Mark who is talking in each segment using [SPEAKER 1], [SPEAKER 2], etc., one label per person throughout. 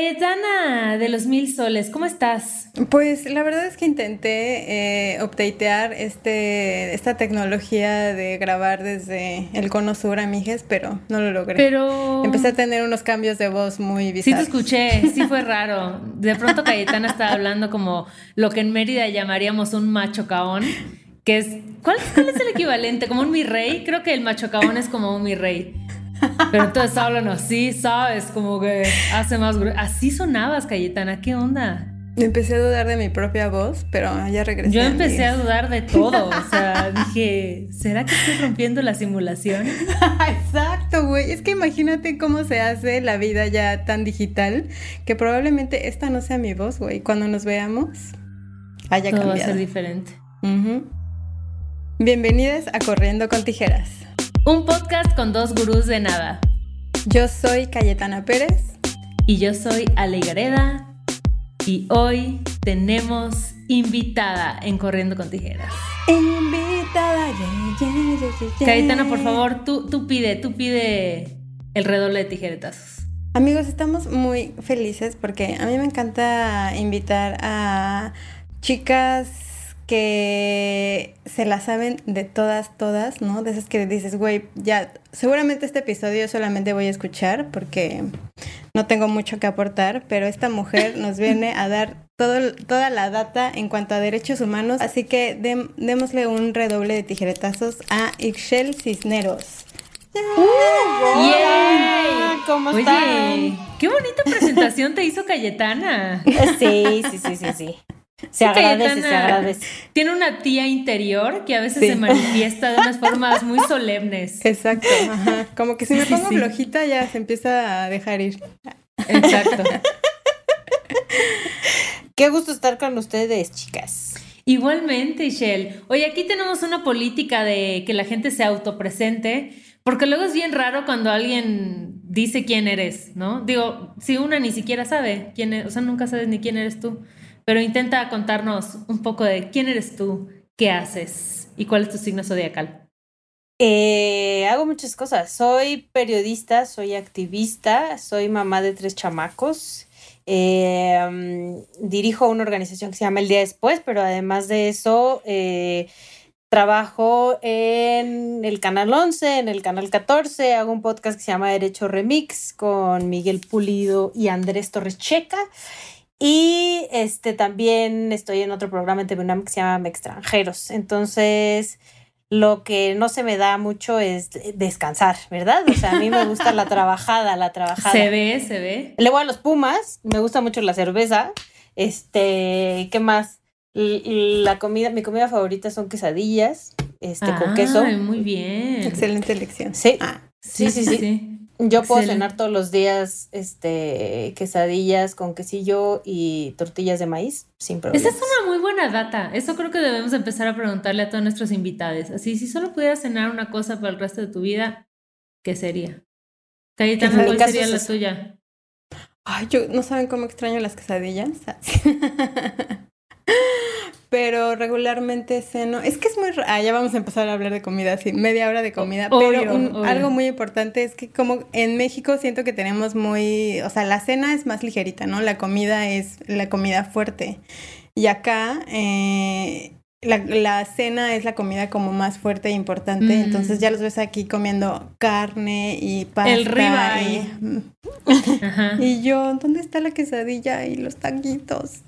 [SPEAKER 1] Cayetana de los Mil Soles, ¿cómo estás?
[SPEAKER 2] Pues la verdad es que intenté eh, updatear este, esta tecnología de grabar desde el cono sur a Mijes, pero no lo logré.
[SPEAKER 1] Pero...
[SPEAKER 2] Empecé a tener unos cambios de voz muy bizarros.
[SPEAKER 1] Sí te escuché, sí fue raro. De pronto Cayetana estaba hablando como lo que en Mérida llamaríamos un macho caón, que es... ¿Cuál, cuál es el equivalente? ¿Como un mi rey? Creo que el macho caón es como un mi rey. Pero entonces hablan así, ¿sabes? Como que hace más... Así sonabas, Cayetana, ¿qué onda?
[SPEAKER 2] Empecé a dudar de mi propia voz, pero ya regresé.
[SPEAKER 1] Yo empecé a dudar de todo, o sea, dije, ¿será que estoy rompiendo la simulación?
[SPEAKER 2] Exacto, güey. Es que imagínate cómo se hace la vida ya tan digital que probablemente esta no sea mi voz, güey. Cuando nos veamos, haya
[SPEAKER 1] todo
[SPEAKER 2] cambiado.
[SPEAKER 1] va a ser diferente.
[SPEAKER 2] Bienvenidas a Corriendo con Tijeras.
[SPEAKER 1] Un podcast con dos gurús de nada.
[SPEAKER 2] Yo soy Cayetana Pérez.
[SPEAKER 1] Y yo soy Ale Gareda. Y hoy tenemos invitada en Corriendo con Tijeras.
[SPEAKER 2] Invitada, yeah, yeah, yeah, yeah.
[SPEAKER 1] Cayetana, por favor, tú, tú pide, tú pide el redoble de tijeretazos.
[SPEAKER 2] Amigos, estamos muy felices porque a mí me encanta invitar a chicas que se la saben de todas, todas, ¿no? De esas que dices, güey, ya, seguramente este episodio solamente voy a escuchar porque no tengo mucho que aportar, pero esta mujer nos viene a dar todo, toda la data en cuanto a derechos humanos, así que dem, démosle un redoble de tijeretazos a Ixchel Cisneros.
[SPEAKER 1] ¡Uh! ¡Yay!
[SPEAKER 3] ¿Cómo
[SPEAKER 1] Oye,
[SPEAKER 3] están?
[SPEAKER 1] qué bonita presentación te hizo Cayetana.
[SPEAKER 3] Sí, sí, sí, sí, sí. Se agradece, se
[SPEAKER 1] Cayetana
[SPEAKER 3] agradece.
[SPEAKER 1] Tiene una tía interior que a veces
[SPEAKER 2] Sí.
[SPEAKER 1] se manifiesta de unas formas muy solemnes.
[SPEAKER 2] Exacto, ajá. Como que si me
[SPEAKER 1] Sí,
[SPEAKER 2] pongo
[SPEAKER 1] sí.
[SPEAKER 2] flojita ya se empieza a dejar ir.
[SPEAKER 1] Exacto.
[SPEAKER 3] Qué gusto estar con ustedes, chicas.
[SPEAKER 1] Igualmente, Shell. Oye, aquí tenemos una política de que la gente se autopresente, porque luego es bien raro cuando alguien dice quién eres, ¿no? Digo, si una ni siquiera sabe quién es, o sea, nunca sabes ni quién eres tú, pero intenta contarnos un poco de quién eres tú, qué haces y cuál es tu signo zodiacal.
[SPEAKER 3] Eh, hago muchas cosas. Soy periodista, soy activista, soy mamá de tres chamacos. mm, dirijo una organización que se llama El Día Después, pero además de eso, eh, trabajo en el Canal 11, en el Canal 14, hago un podcast que se llama Derecho Remix con Miguel Pulido y Andrés Torres Checa. Y este también estoy en otro programa en TV UNAM que se llama Extranjeros. Entonces, lo que no se me da mucho es descansar, ¿verdad? O sea, a mí me gusta la trabajada, la trabajada.
[SPEAKER 1] Se ve, se ve.
[SPEAKER 3] Le voy a los Pumas, me gusta mucho la cerveza. Este, ¿qué más? La comida, mi comida favorita son quesadillas, este, con queso.
[SPEAKER 1] Ay, muy bien.
[SPEAKER 2] Excelente elección.
[SPEAKER 3] Sí,
[SPEAKER 2] Ah,
[SPEAKER 3] sí, sí, sí. Yo puedo cenar todos los días, este, quesadillas con quesillo y tortillas de maíz, sin problema.
[SPEAKER 1] Esa es una muy buena data. Eso creo que debemos empezar a preguntarle a todos nuestros invitados. Así, si solo pudieras cenar una cosa para el resto de tu vida, ¿qué sería? Cayetana, ¿cuál sería la tuya?
[SPEAKER 2] Ay, yo no saben cómo extraño las quesadillas. Pero regularmente ceno. Es que es muy. Ah, ya vamos a empezar a hablar de comida, sí, media hora de comida. Pero un-
[SPEAKER 1] obvio.
[SPEAKER 2] algo muy importante es que, como en México, siento que tenemos muy. O sea, la cena es más ligerita, ¿no? La comida es la comida fuerte. Y acá, eh, la, la cena es la comida como más fuerte e importante.
[SPEAKER 1] Mm.
[SPEAKER 2] Entonces ya los ves aquí comiendo carne y pasta.
[SPEAKER 1] El ribeye.
[SPEAKER 2] y-
[SPEAKER 1] Ajá.
[SPEAKER 2] y yo, ¿dónde está la quesadilla y los taquitos?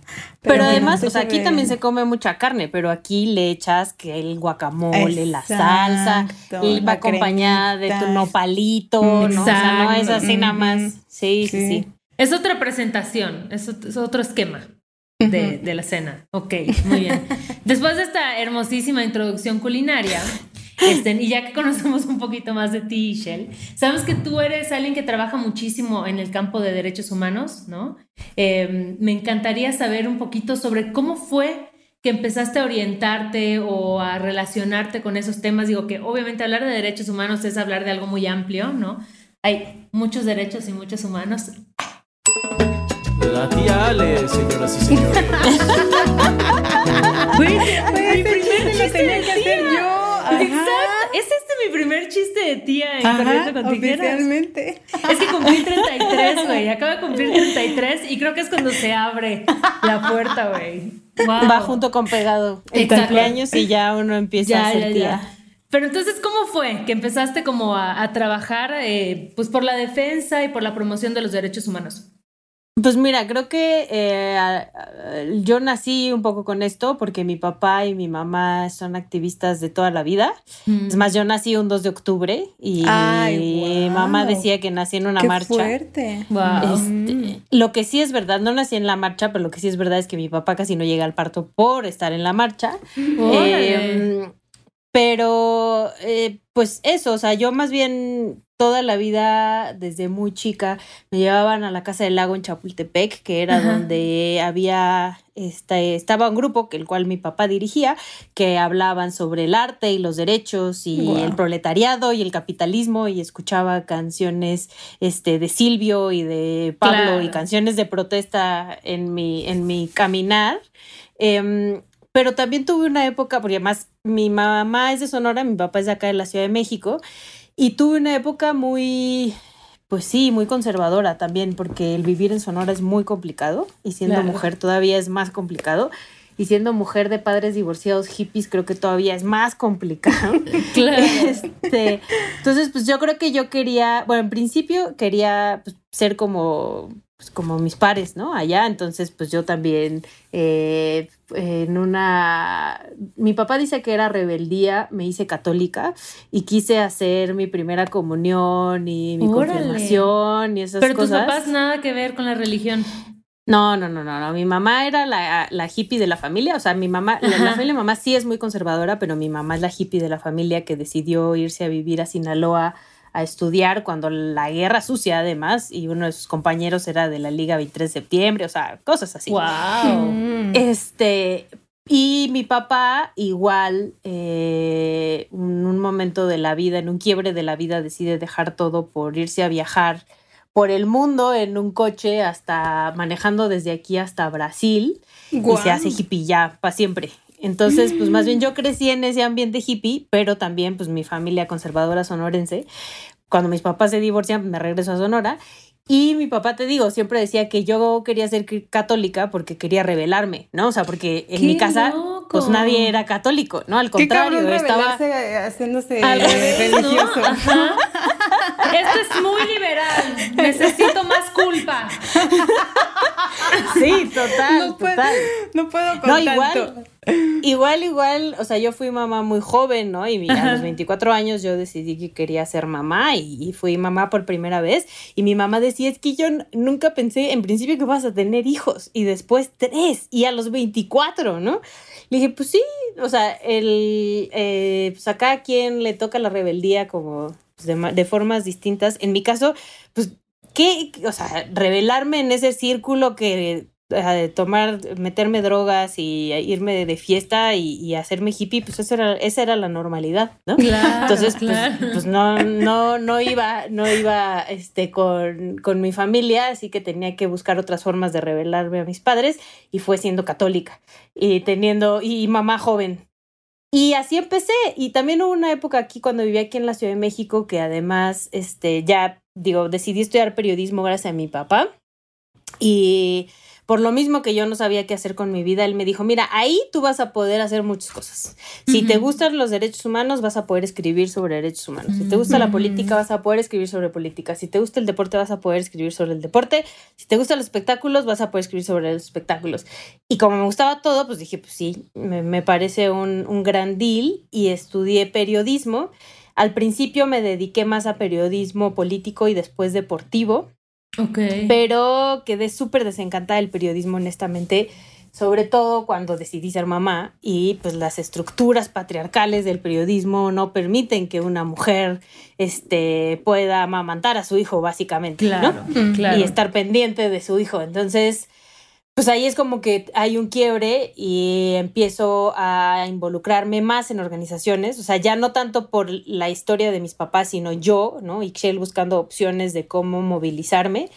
[SPEAKER 3] Pero,
[SPEAKER 2] bueno,
[SPEAKER 3] además,
[SPEAKER 2] estoy
[SPEAKER 3] o sea, aquí también se come mucha carne, pero aquí le echas que el guacamole, la salsa, y va
[SPEAKER 2] la
[SPEAKER 3] acompañada de tu nopalito, ¿no? O sea, no es así nada más. Sí, sí,
[SPEAKER 2] Sí.
[SPEAKER 3] sí.
[SPEAKER 1] Es otra presentación, es otro esquema de, de la cena. Ok, muy bien. Después de esta hermosísima introducción culinaria, este, y ya que conocemos un poquito más de ti, Shell, sabes que tú eres alguien que trabaja muchísimo en el campo de derechos humanos, ¿no? Eh, me encantaría saber un poquito sobre cómo fue que empezaste a orientarte o a relacionarte con esos temas. Digo que obviamente hablar de derechos humanos es hablar de algo muy amplio, ¿no? Hay muchos derechos y muchos humanos.
[SPEAKER 4] La tía Ale, señoras y señores.
[SPEAKER 1] Güey,
[SPEAKER 2] Güey,
[SPEAKER 1] mi primer
[SPEAKER 2] chiste lo
[SPEAKER 1] chiste
[SPEAKER 2] tenía que hacer yo. Ajá.
[SPEAKER 1] Exacto. Es este mi primer chiste de tía en Corriendo con Tijeras.
[SPEAKER 2] oficialmente.
[SPEAKER 1] Es que cumplí 33, güey. Acabo de cumplir 33 y creo que es cuando se abre la puerta, güey. Wow.
[SPEAKER 3] Va junto con pegado el
[SPEAKER 1] Exacto.
[SPEAKER 3] cumpleaños y ya uno empieza a ser tía.
[SPEAKER 1] Pero entonces, ¿cómo fue que empezaste como a, a trabajar eh, pues por la defensa y por la promoción de los derechos humanos?
[SPEAKER 3] Pues mira, creo que eh, yo nací un poco con esto porque mi papá y mi mamá son activistas de toda la vida. Es más, yo nací un 2 de octubre y
[SPEAKER 2] Ay,
[SPEAKER 3] mi mamá decía que nací en una
[SPEAKER 2] Qué
[SPEAKER 3] marcha.
[SPEAKER 2] fuerte.
[SPEAKER 1] Wow.
[SPEAKER 3] Este, lo que sí es verdad, no nací en la marcha, pero lo que sí es verdad es que mi papá casi no llega al parto por estar en la marcha. Eh, pero, eh, pues eso, o sea, yo más bien toda la vida, desde muy chica, me llevaban a la Casa del Lago en Chapultepec, que era
[SPEAKER 1] Ajá.
[SPEAKER 3] donde había, este, estaba un grupo, que el cual mi papá dirigía, que hablaban sobre el arte y los derechos y el proletariado y el capitalismo, y escuchaba canciones este, de Silvio y de Pablo
[SPEAKER 1] Claro.
[SPEAKER 3] y canciones de protesta en mi, en mi caminar. Em, pero también tuve una época, porque además mi mamá es de Sonora, mi papá es de acá de la Ciudad de México, y tuve una época muy, pues sí, muy conservadora también, porque el vivir en Sonora es muy complicado, y siendo
[SPEAKER 1] Claro.
[SPEAKER 3] mujer todavía es más complicado. Y siendo mujer de padres divorciados hippies, creo que todavía es más complicado.
[SPEAKER 1] Claro.
[SPEAKER 3] Este, entonces, pues yo creo que yo quería, bueno, en principio quería pues, ser como, pues, como mis pares, ¿no? Allá, entonces, pues yo también eh, en una, mi papá dice que era rebeldía, me hice católica y quise hacer mi primera comunión y mi
[SPEAKER 1] Órale.
[SPEAKER 3] confirmación y esas
[SPEAKER 1] Pero tus
[SPEAKER 3] cosas.
[SPEAKER 1] papás nada que ver con la religión.
[SPEAKER 3] No, no, no, no, no. Mi mamá era la, la hippie de la familia. O sea, mi mamá, la, familia de mamá sí es muy conservadora, pero mi mamá es la hippie de la familia que decidió irse a vivir a Sinaloa a estudiar cuando la guerra sucia, además, y uno de sus compañeros era de la Liga 23 de septiembre, o sea, cosas así.
[SPEAKER 1] Wow.
[SPEAKER 2] Mm.
[SPEAKER 3] Este, y mi papá igual, eh, en un momento de la vida, en un quiebre de la vida, decide dejar todo por irse a viajar por el mundo en un coche hasta manejando desde aquí hasta Brasil y se hace hippie ya para siempre. Entonces, pues más bien yo crecí en ese ambiente hippie, pero también pues mi familia conservadora sonorense. Cuando mis papás se divorcian, me regreso a Sonora. Y mi papá, te digo, siempre decía que yo quería ser católica porque quería rebelarme, ¿no? O sea, porque en
[SPEAKER 1] ¡Qué
[SPEAKER 3] mi casa,
[SPEAKER 1] loco!
[SPEAKER 3] pues nadie era católico, ¿no? Al contrario, estaba...
[SPEAKER 2] rebelarse haciéndose
[SPEAKER 1] Al revés, ¿no?
[SPEAKER 2] religioso.
[SPEAKER 1] Ajá. Esto es muy liberal. Necesito más culpa.
[SPEAKER 3] Sí, total,
[SPEAKER 2] No puedo,
[SPEAKER 3] total.
[SPEAKER 2] no puedo con
[SPEAKER 3] No,
[SPEAKER 2] tanto.
[SPEAKER 3] igual, igual, igual, o sea, yo fui mamá muy joven, ¿no? Y a
[SPEAKER 1] Ajá.
[SPEAKER 3] los 24 años yo decidí que quería ser mamá y, y fui mamá por primera vez. Y mi mamá decía, es que yo nunca pensé en principio que vas a tener hijos y después tres y a los 24, ¿no? Le dije, pues sí, o sea, el, eh, pues a cada quien le toca la rebeldía como pues, de, ma- de formas distintas. En mi caso, pues, ¿qué? O sea, revelarme en ese círculo que tomar, meterme drogas y irme de fiesta y, y hacerme hippie, pues eso era, esa era la normalidad, ¿no?
[SPEAKER 1] Claro,
[SPEAKER 3] Entonces, pues,
[SPEAKER 1] claro.
[SPEAKER 3] pues no, no, no iba, no iba este, con, con mi familia, así que tenía que buscar otras formas de revelarme a mis padres y fue siendo católica y teniendo, y mamá joven. Y así empecé. Y también hubo una época aquí cuando vivía aquí en la Ciudad de México que además, este, ya, digo, decidí estudiar periodismo gracias a mi papá. Y por lo mismo que yo no sabía qué hacer con mi vida, él me dijo, mira, ahí tú vas a poder hacer muchas cosas. Si te gustan los derechos humanos, vas a poder escribir sobre derechos humanos. Si te gusta la política, vas a poder escribir sobre política. Si te gusta el deporte, vas a poder escribir sobre el deporte. Si te gustan los espectáculos, vas a poder escribir sobre los espectáculos. Y como me gustaba todo, pues dije, pues sí, me, me parece un, un gran deal y estudié periodismo. Al principio me dediqué más a periodismo político y después deportivo
[SPEAKER 1] Ok.
[SPEAKER 3] pero quedé súper desencantada del periodismo, honestamente, sobre todo cuando decidí ser mamá y pues las estructuras patriarcales del periodismo no permiten que una mujer este, pueda amamantar a su hijo, básicamente,
[SPEAKER 1] Claro,
[SPEAKER 3] ¿no?
[SPEAKER 1] claro.
[SPEAKER 3] Y estar pendiente de su hijo. Entonces, pues ahí es como que hay un quiebre y empiezo a involucrarme más en organizaciones, o sea, ya no tanto por la historia de mis papás, sino yo, ¿no? Ixchel buscando opciones de cómo movilizarme.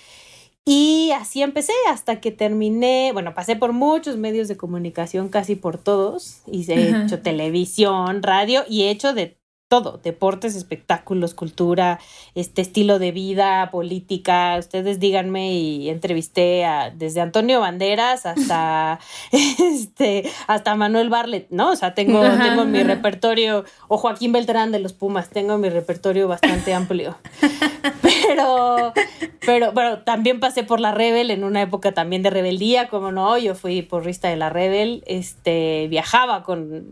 [SPEAKER 3] Y así empecé hasta que terminé, bueno, pasé por muchos medios de comunicación, casi por todos, y he hecho televisión, radio y he hecho de todo, deportes, espectáculos, cultura, este estilo de vida, política, ustedes díganme y entrevisté a desde Antonio Banderas hasta este hasta Manuel Barlet, ¿no? O sea, tengo, tengo mi repertorio, o Joaquín Beltrán de los Pumas, tengo mi repertorio bastante amplio. Pero, pero, bueno, también pasé por la Rebel en una época también de rebeldía, como no, yo fui porrista de la Rebel, este, viajaba con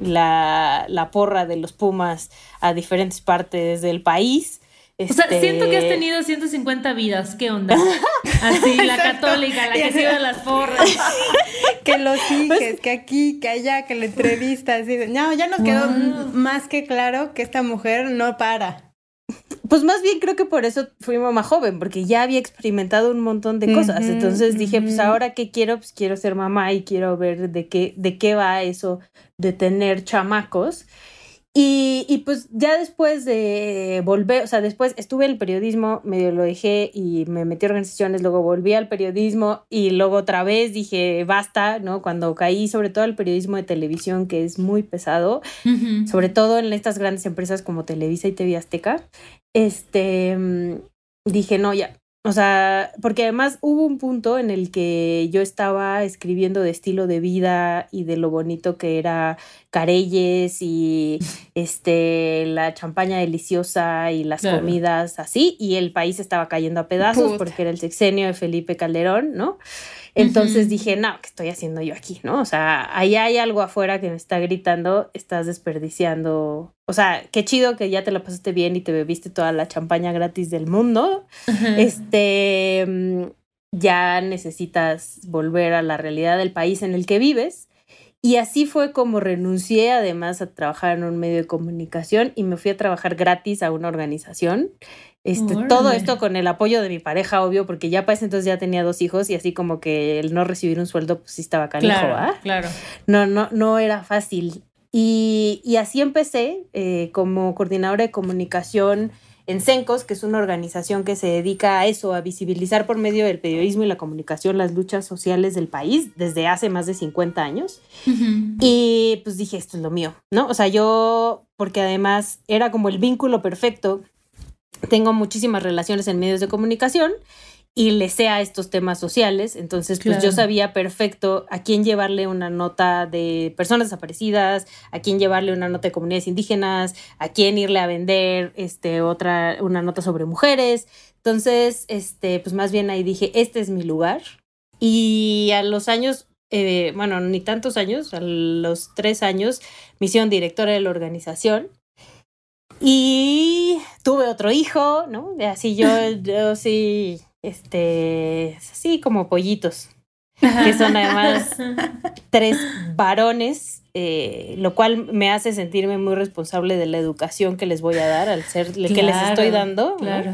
[SPEAKER 3] la, la porra de los Pumas a diferentes partes del país.
[SPEAKER 1] O sea, siento que has este, tenido 150 vidas. ¿Qué onda? Así, la católica, la que se iba a las porras.
[SPEAKER 2] que los hijes, que aquí, que allá, que la entrevista. Así no, ya nos quedó más que claro que esta mujer no para.
[SPEAKER 3] Pues más bien creo que por eso fui mamá joven, porque ya había experimentado un montón de cosas. Entonces dije, pues ahora qué quiero, pues quiero ser mamá y quiero ver de qué, de qué va eso de tener chamacos. Y, y, pues ya después de volver, o sea, después estuve en el periodismo, medio lo dejé y me metí a organizaciones, luego volví al periodismo y luego otra vez dije, basta, ¿no? Cuando caí sobre todo al periodismo de televisión, que es muy pesado, sobre todo en estas grandes empresas como Televisa y TV Azteca, este, mm, dije, no, ya, o sea, porque además hubo un punto en el que yo estaba escribiendo de estilo de vida y de lo bonito que era Careyes y este la champaña deliciosa y las comidas así, y el país estaba cayendo a pedazos porque era el sexenio de Felipe Calderón, ¿no? Entonces dije, no, ¿qué estoy haciendo yo aquí? ¿No? O sea, ahí hay algo afuera que me está gritando, estás desperdiciando. O sea, qué chido que ya te la pasaste bien y te bebiste toda la champaña gratis del mundo. Este, mm, ya necesitas volver a la realidad del país en el que vives. Y así fue como renuncié además a trabajar en un medio de comunicación y me fui a trabajar gratis a una organización este, todo esto con el apoyo de mi pareja, obvio, porque ya para ese entonces ya tenía dos hijos y así como que el no recibir un sueldo, pues sí estaba canijo,
[SPEAKER 1] claro, Claro.
[SPEAKER 3] No, no, no era fácil. Y, y así empecé eh, como coordinadora de comunicación en CENCOS, que es una organización que se dedica a eso, a visibilizar por medio del periodismo y la comunicación las luchas sociales del país desde hace más de 50 años. Y pues dije, esto es lo mío, ¿no? O sea, yo, porque además era como el vínculo perfecto tengo muchísimas relaciones en medios de comunicación y le sé a estos temas sociales, entonces pues yo sabía perfecto a quién llevarle una nota de personas desaparecidas, a quién llevarle una nota de comunidades indígenas, a quién irle a vender este otra una nota sobre mujeres. Entonces, este pues más bien ahí dije, este es mi lugar. Y a los años eh, bueno, ni tantos años, a los tres años, misión directora de la organización. Y tuve otro hijo, ¿no? Así yo, yo sí, este, así como pollitos, que son además tres varones, eh, lo cual me hace sentirme muy responsable de la educación que les voy a dar al ser, que les estoy dando.
[SPEAKER 1] Claro.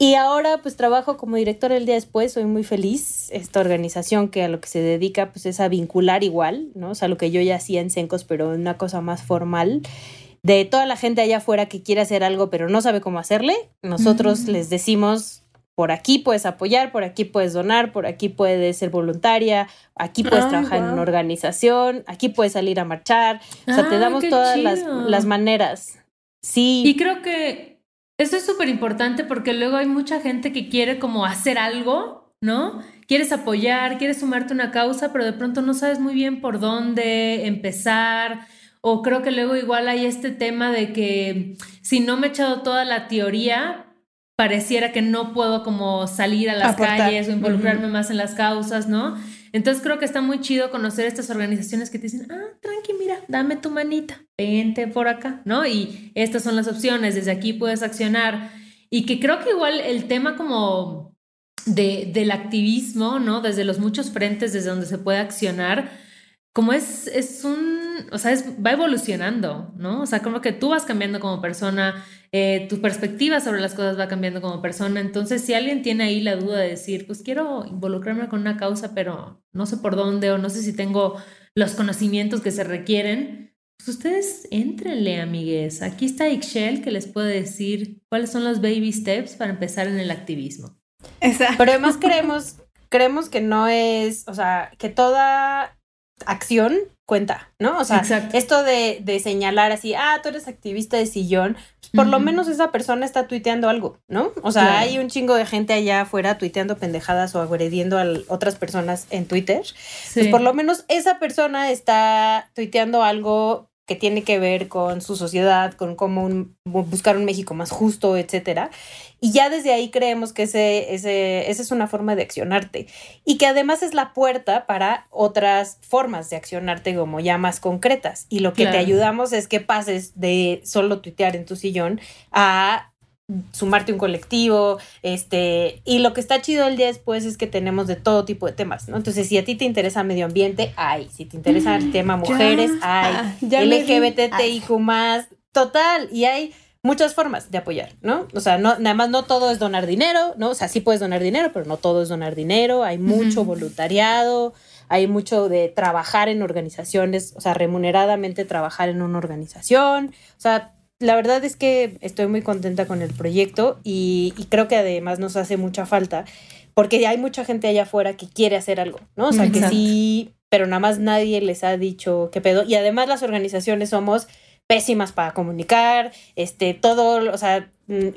[SPEAKER 3] Y ahora pues trabajo como directora el día después, soy muy feliz. Esta organización que a lo que se dedica pues es a vincular igual, ¿no? O sea, lo que yo ya hacía en Sencos, pero una cosa más formal de toda la gente allá afuera que quiere hacer algo pero no sabe cómo hacerle, nosotros les decimos, por aquí puedes apoyar, por aquí puedes donar, por aquí puedes ser voluntaria, aquí puedes trabajar en una organización, aquí puedes salir a marchar, o sea, te damos todas las, las, maneras. Sí.
[SPEAKER 1] Y creo que esto es súper importante porque luego hay mucha gente que quiere como hacer algo, ¿no? Quieres apoyar, quieres sumarte a una causa, pero de pronto no sabes muy bien por dónde empezar o creo que luego igual hay este tema de que si no me he echado toda la teoría, pareciera que no puedo como salir a las calles o involucrarme más en las causas, ¿no? Entonces creo que está muy chido conocer estas organizaciones que te dicen, ah, tranqui, mira, dame tu manita, vente por acá, ¿no? Y estas son las opciones, desde aquí puedes accionar. Y que creo que igual el tema como de, del activismo, ¿no? Desde los muchos frentes desde donde se puede accionar, como es, es un, o sea, va evolucionando, ¿no? O sea, como que tú vas cambiando como persona, eh, tu perspectiva sobre las cosas va cambiando como persona. Entonces, si alguien tiene ahí la duda de decir, pues quiero involucrarme con una causa, pero no sé por dónde o no sé si tengo los conocimientos que se requieren, pues ustedes entrenle, amigues. Aquí está Ixchel que les puede decir cuáles son los baby steps para empezar en el activismo.
[SPEAKER 3] Exacto. Pero además creemos, creemos que no es, o sea, que toda acción cuenta, ¿no? O sea, esto de, de, señalar así, ah, tú eres activista de sillón, pues por lo menos esa persona está tuiteando algo, ¿no? O sea, hay un chingo de gente allá afuera tuiteando pendejadas o agrediendo a otras personas en Twitter. Pues por lo menos esa persona está tuiteando algo que tiene que ver con su sociedad, con cómo buscar un México más justo, etcétera. Y ya desde ahí creemos que ese, ese, esa es una forma de accionarte y que además es la puerta para otras formas de accionarte como ya más concretas. Y lo que te ayudamos es que pases de solo tuitear en tu sillón a sumarte un colectivo, este, y lo que está chido el día después es que tenemos de todo tipo de temas, ¿no? Entonces, si a ti te interesa medio ambiente, hay, si te interesa el tema mujeres, hay, LGBTIQ más, total, y hay muchas formas de apoyar, ¿no? O sea, no, nada más no todo es donar dinero, ¿no? O sea, sí puedes donar dinero, pero no todo es donar dinero, hay mucho voluntariado, hay mucho de trabajar en organizaciones, o sea, remuneradamente trabajar en una organización, o sea, la verdad es que estoy muy contenta con el proyecto y, creo que además nos hace mucha falta porque hay mucha gente allá afuera que quiere hacer algo, ¿no? O sea, que sí, pero nada más nadie les ha dicho qué pedo. Y además las organizaciones somos pésimas para comunicar, este, todo, o sea,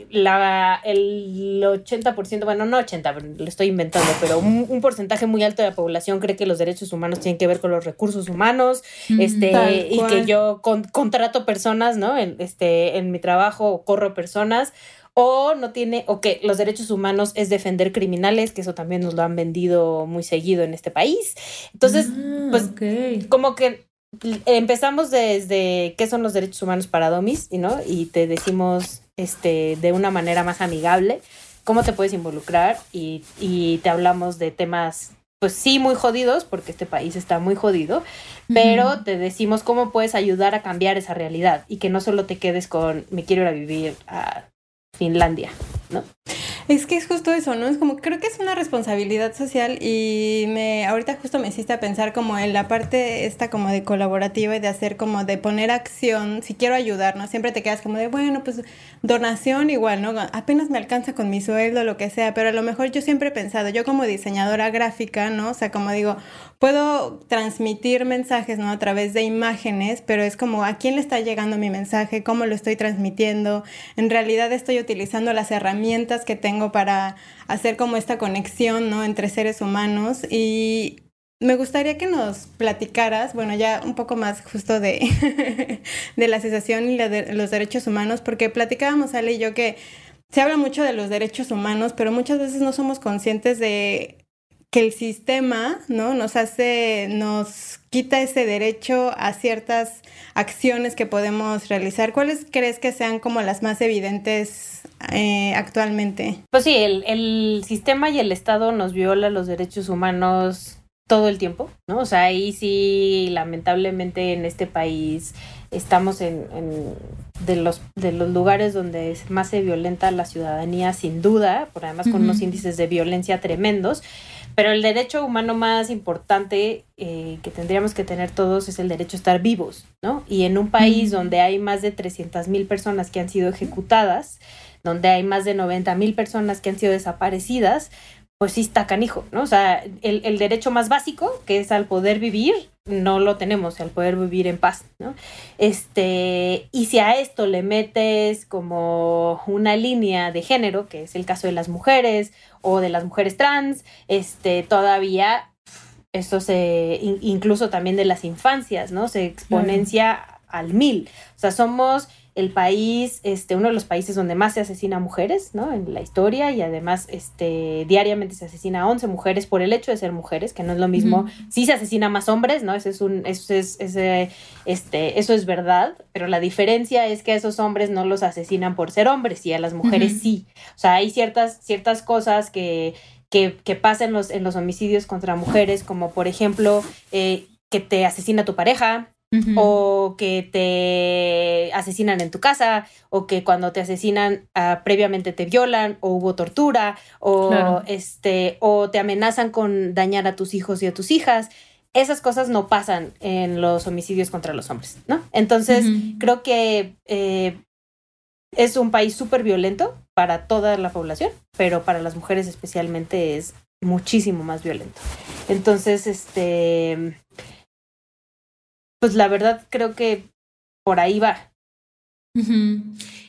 [SPEAKER 3] la, el 80%, bueno, no 80, lo estoy inventando, pero un, porcentaje muy alto de la población cree que los derechos humanos tienen que ver con los recursos humanos, este, y que yo contrato personas, ¿no? En, este, en mi trabajo corro personas, o no tiene, o que los derechos humanos es defender criminales, que eso también nos lo han vendido muy seguido en este país. Entonces, ah, pues, como que empezamos desde qué son los derechos humanos para Domis, ¿no? Y te decimos este, de una manera más amigable cómo te puedes involucrar y, y te hablamos de temas, pues sí, muy jodidos, porque este país está muy jodido, pero te decimos cómo puedes ayudar a cambiar esa realidad y que no solo te quedes con me quiero ir a vivir a Finlandia, ¿no?
[SPEAKER 2] Es que es justo eso, ¿no? Es como, creo que es una responsabilidad social y me, ahorita justo me hiciste a pensar como en la parte esta como de colaborativa y de hacer como de poner acción, si quiero ayudar, ¿no? Siempre te quedas como de, bueno, pues donación igual, ¿no? Apenas me alcanza con mi sueldo, lo que sea, pero a lo mejor yo siempre he pensado, yo como diseñadora gráfica, ¿no? O sea, como digo, puedo transmitir mensajes, ¿no? A través de imágenes, pero es como, ¿a quién le está llegando mi mensaje? ¿Cómo lo estoy transmitiendo? En realidad estoy utilizando las herramientas que tengo para hacer como esta conexión, ¿no? Entre seres humanos y me gustaría que nos platicaras, bueno, ya un poco más justo de, de la asociación y los derechos humanos, porque platicábamos Ale y yo que se habla mucho de los derechos humanos, pero muchas veces no somos conscientes de que el sistema, ¿no? Nos hace, nos quita ese derecho a ciertas acciones que podemos realizar. ¿Cuáles crees que sean como las más evidentes eh, actualmente?
[SPEAKER 3] Pues sí, el, el sistema y el Estado nos viola los derechos humanos todo el tiempo, ¿no? O sea, ahí sí, lamentablemente en este país estamos en, en, de, los, de los lugares donde más se violenta la ciudadanía, sin duda, por además con unos índices de violencia tremendos. Pero el derecho humano más importante eh, que tendríamos que tener todos es el derecho a estar vivos, ¿no? Y en un país donde hay más de 300 mil personas que han sido ejecutadas, donde hay más de 90 mil personas que han sido desaparecidas, pues sí está canijo, ¿no? O sea, el, el, derecho más básico, que es al poder vivir, no lo tenemos, al poder vivir en paz, ¿no? Este, y si a esto le metes como una línea de género, que es el caso de las mujeres o de las mujeres trans, este, todavía esto se, incluso también de las infancias, ¿no? Se exponencia al mil. O sea, somos el país, este, uno de los países donde más se asesina a mujeres, ¿no? En la historia y además, este, diariamente se asesina a 11 mujeres por el hecho de ser mujeres, que no es lo mismo. Sí se asesina más hombres, ¿no? Eso es un, eso es, ese, este, eso es verdad, pero la diferencia es que a esos hombres no los asesinan por ser hombres y a las mujeres sí. O sea, hay ciertas, ciertas cosas que, que, que pasan en los, en los homicidios contra mujeres, como por ejemplo, eh, que te asesina tu pareja, o que te asesinan en tu casa, o que cuando te asesinan ah, previamente te violan, o hubo tortura, o este, o te amenazan con dañar a tus hijos y a tus hijas. Esas cosas no pasan en los homicidios contra los hombres, ¿no? Entonces, creo que eh, es un país súper violento para toda la población, pero para las mujeres especialmente es muchísimo más violento. Entonces, este pues la verdad creo que por ahí va.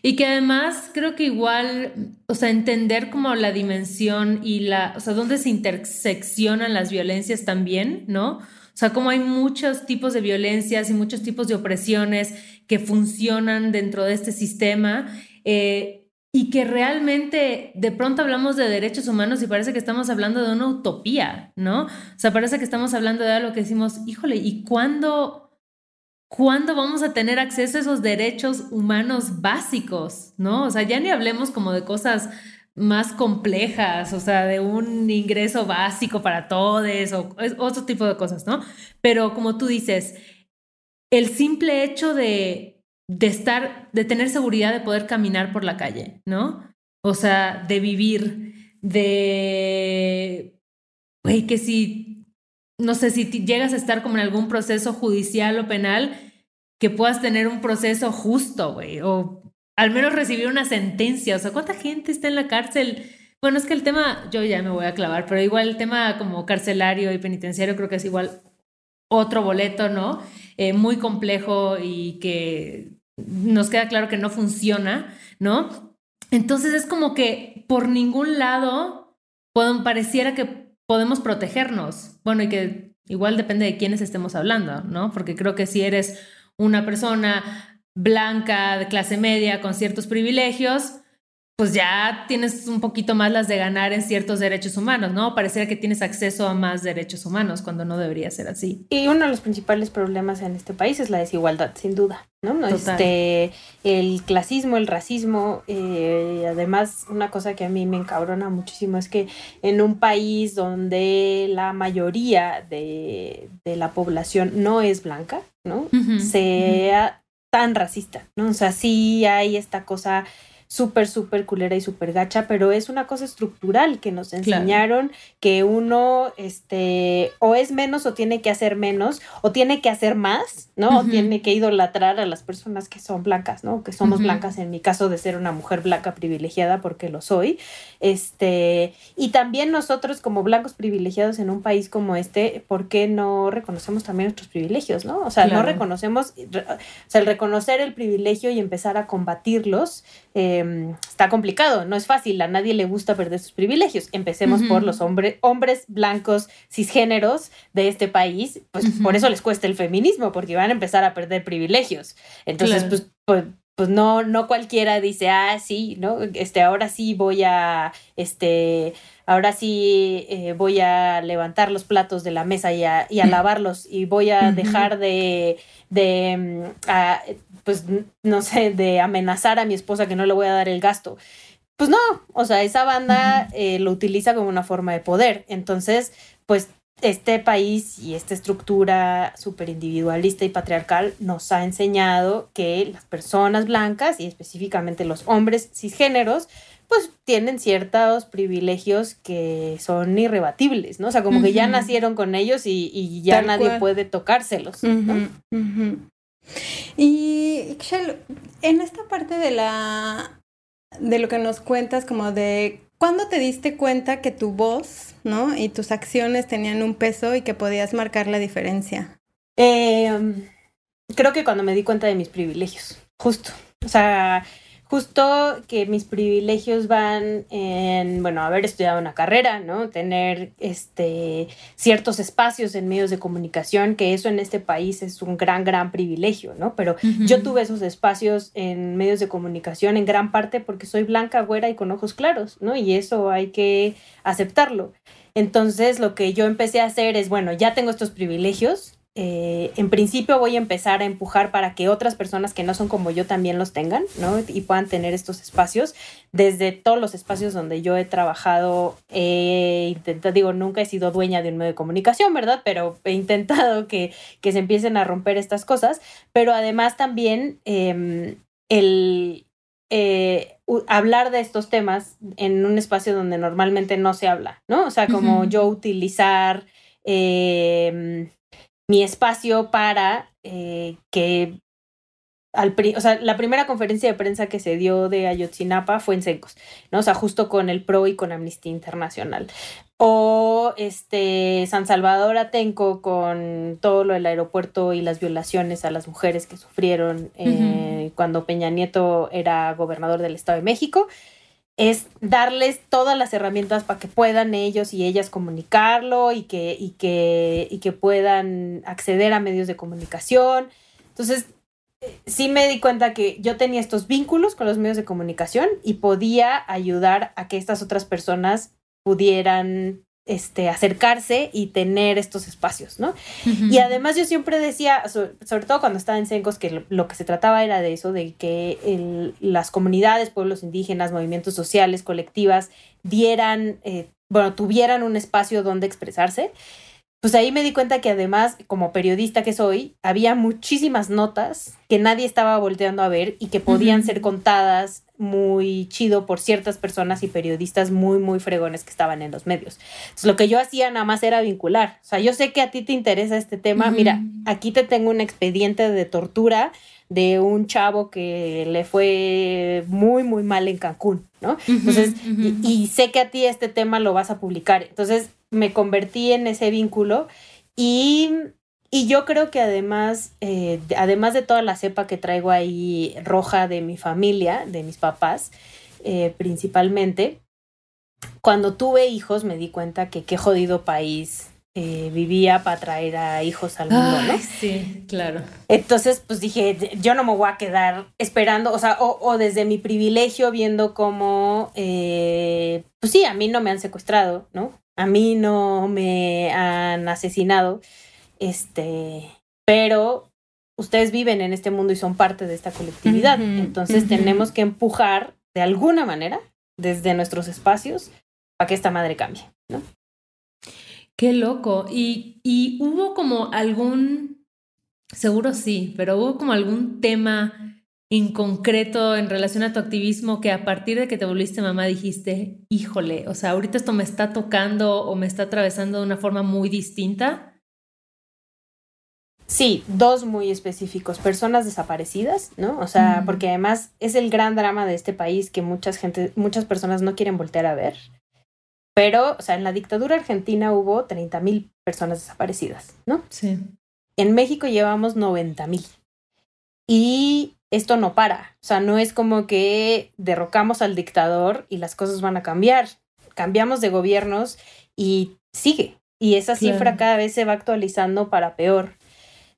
[SPEAKER 1] Y que además creo que igual, o sea, entender como la dimensión y la, o sea, dónde se interseccionan las violencias también, ¿no? O sea, como hay muchos tipos de violencias y muchos tipos de opresiones que funcionan dentro de este sistema. Eh, y que realmente de pronto hablamos de derechos humanos y parece que estamos hablando de una utopía, ¿no? O sea, parece que estamos hablando de algo que decimos, híjole, ¿y cuándo, cuándo vamos a tener acceso a esos derechos humanos básicos, ¿no? O sea, ya ni hablemos como de cosas más complejas, o sea, de un ingreso básico para todos o otro tipo de cosas, ¿no? Pero como tú dices, el simple hecho de de estar, de tener seguridad de poder caminar por la calle, ¿no? O sea, de vivir, de, güey, que si, no sé, si llegas a estar como en algún proceso judicial o penal, que puedas tener un proceso justo, güey, o al menos recibir una sentencia. O sea, ¿cuánta gente está en la cárcel? Bueno, es que el tema, yo ya me voy a clavar, pero igual el tema como carcelario y penitenciario creo que es igual otro boleto, ¿no? Eh, muy complejo y que nos queda claro que no funciona, ¿no? Entonces es como que por ningún lado pareciera que podemos protegernos. Bueno, y que igual depende de quiénes estemos hablando, ¿no? Porque creo que si eres una persona blanca, de clase media, con ciertos privilegios, pues ya tienes un poquito más las de ganar en ciertos derechos humanos, ¿no? Pareciera que tienes acceso a más derechos humanos cuando no debería ser así.
[SPEAKER 3] Y uno de los principales problemas en este país es la desigualdad, sin duda, ¿no? Este, el clasismo, el racismo, eh, además una cosa que a mí me encabrona muchísimo es que en un país donde la mayoría de, la población no es blanca, ¿no? Sea tan racista, ¿no? O sea, sí hay esta cosa súper, súper culera y súper gacha, pero es una cosa estructural que nos enseñaron que uno, este, o es menos o tiene que hacer menos, o tiene que hacer más, ¿no? O tiene que idolatrar a las personas que son blancas, ¿no? Que somos blancas, en mi caso de ser una mujer blanca privilegiada, porque lo soy. Este, y también nosotros como blancos privilegiados en un país como este, ¿por qué no reconocemos también nuestros privilegios, ¿no? O sea, no reconocemos, o sea, el reconocer el privilegio y empezar a combatirlos, eh, Em, está complicado, no es fácil, a nadie le gusta perder sus privilegios. Empecemos por los hombres blancos cisgéneros de este país, pues por eso les cuesta el feminismo, porque van a empezar a perder privilegios. Entonces, pues, pues, pues, no, no cualquiera dice, ah, sí, ¿no? Este, ahora sí voy a, este, ahora sí eh, voy a levantar los platos de la mesa y a, y a lavarlos y voy a dejar de, de mm, pues no sé, de amenazar a mi esposa que no le voy a dar el gasto. Pues no, o sea, esa banda eh, lo utiliza como una forma de poder. Entonces, pues este país y esta estructura súper individualista y patriarcal nos ha enseñado que las personas blancas y específicamente los hombres cisgéneros, pues tienen ciertos privilegios que son irrebatibles, ¿no? O sea, como que ya nacieron con ellos y, ya nadie puede tocárselos.
[SPEAKER 2] Y en esta parte de la de lo que nos cuentas, como de cuándo te diste cuenta que tu voz, ¿no? Y tus acciones tenían un peso y que podías marcar la diferencia.
[SPEAKER 3] Em, creo que cuando me di cuenta de mis privilegios, justo. O sea, justo que mis privilegios van en, bueno, haber estudiado una carrera, ¿no? Tener este, ciertos espacios en medios de comunicación, que eso en este país es un gran, gran privilegio, ¿no? Pero yo tuve esos espacios en medios de comunicación en gran parte porque soy blanca, güera y con ojos claros, ¿no? Y eso hay que aceptarlo. Entonces, lo que yo empecé a hacer es, bueno, ya tengo estos privilegios, eh, en principio voy a empezar a empujar para que otras personas que no son como yo también los tengan, ¿no? Y puedan tener estos espacios. Desde todos los espacios donde yo he trabajado, he intentado, digo, nunca he sido dueña de un medio de comunicación, ¿verdad? Pero he intentado que, se empiecen a romper estas cosas. Pero además también em, el eh, hablar de estos temas en un espacio donde normalmente no se habla, ¿no? O sea, como yo utilizar... Em, mi espacio para eh, que al o sea, la primera conferencia de prensa que se dio de Ayotzinapa fue en Sencos, ¿no? O sea, justo con el PRO y con Amnistía Internacional. O este San Salvador Atenco con todo lo del aeropuerto y las violaciones a las mujeres que sufrieron eh, cuando Peña Nieto era gobernador del Estado de México es darles todas las herramientas para que puedan ellos y ellas comunicarlo y que, y que, y que puedan acceder a medios de comunicación. Entonces, sí me di cuenta que yo tenía estos vínculos con los medios de comunicación y podía ayudar a que estas otras personas pudieran este, acercarse y tener estos espacios, ¿no? Y además yo siempre decía, sobre, todo cuando estaba en Sencos, que lo, que se trataba era de eso, de que las comunidades, pueblos indígenas, movimientos sociales, colectivas, dieran, eh, bueno, tuvieran un espacio donde expresarse. Pues ahí me di cuenta que además, como periodista que soy, había muchísimas notas que nadie estaba volteando a ver y que podían ser contadas muy chido por ciertas personas y periodistas muy, muy fregones que estaban en los medios. Entonces, lo que yo hacía nada más era vincular. O sea, yo sé que a ti te interesa este tema. Mira, aquí te tengo un expediente de tortura de un chavo que le fue muy, muy mal en Cancún, ¿no? Entonces, y, sé que a ti este tema lo vas a publicar. Entonces, me convertí en ese vínculo y, yo creo que además, eh, además de toda la cepa que traigo ahí roja de mi familia, de mis papás, eh, principalmente, cuando tuve hijos me di cuenta que qué jodido país eh, vivía para traer a hijos al mundo, ¿no?
[SPEAKER 1] Sí, claro.
[SPEAKER 3] Entonces, pues dije, yo no me voy a quedar esperando, o sea, o, desde mi privilegio viendo cómo, pues sí, a mí no me han secuestrado, ¿no? a mí no me han asesinado, este, pero ustedes viven en este mundo y son parte de esta colectividad. Entonces tenemos que empujar de alguna manera desde nuestros espacios para que esta madre cambie, ¿no?
[SPEAKER 1] Qué loco. Y, y hubo como algún, seguro sí, pero hubo como algún tema en concreto en relación a tu activismo que a partir de que te volviste mamá dijiste, híjole, o sea, ahorita esto me está tocando o me está atravesando de una forma muy distinta?
[SPEAKER 3] Sí, dos muy específicos, personas desaparecidas, ¿no? O sea, porque además es el gran drama de este país que muchas gente, muchas personas no quieren voltear a ver. Pero, o sea, en la dictadura argentina hubo 30 mil personas desaparecidas, ¿no?
[SPEAKER 1] Sí.
[SPEAKER 3] En México llevamos 90 mil. Y esto no para. O sea, no es como que derrocamos al dictador y las cosas van a cambiar. Cambiamos de gobiernos y sigue. Y esa cifra cada vez se va actualizando para peor.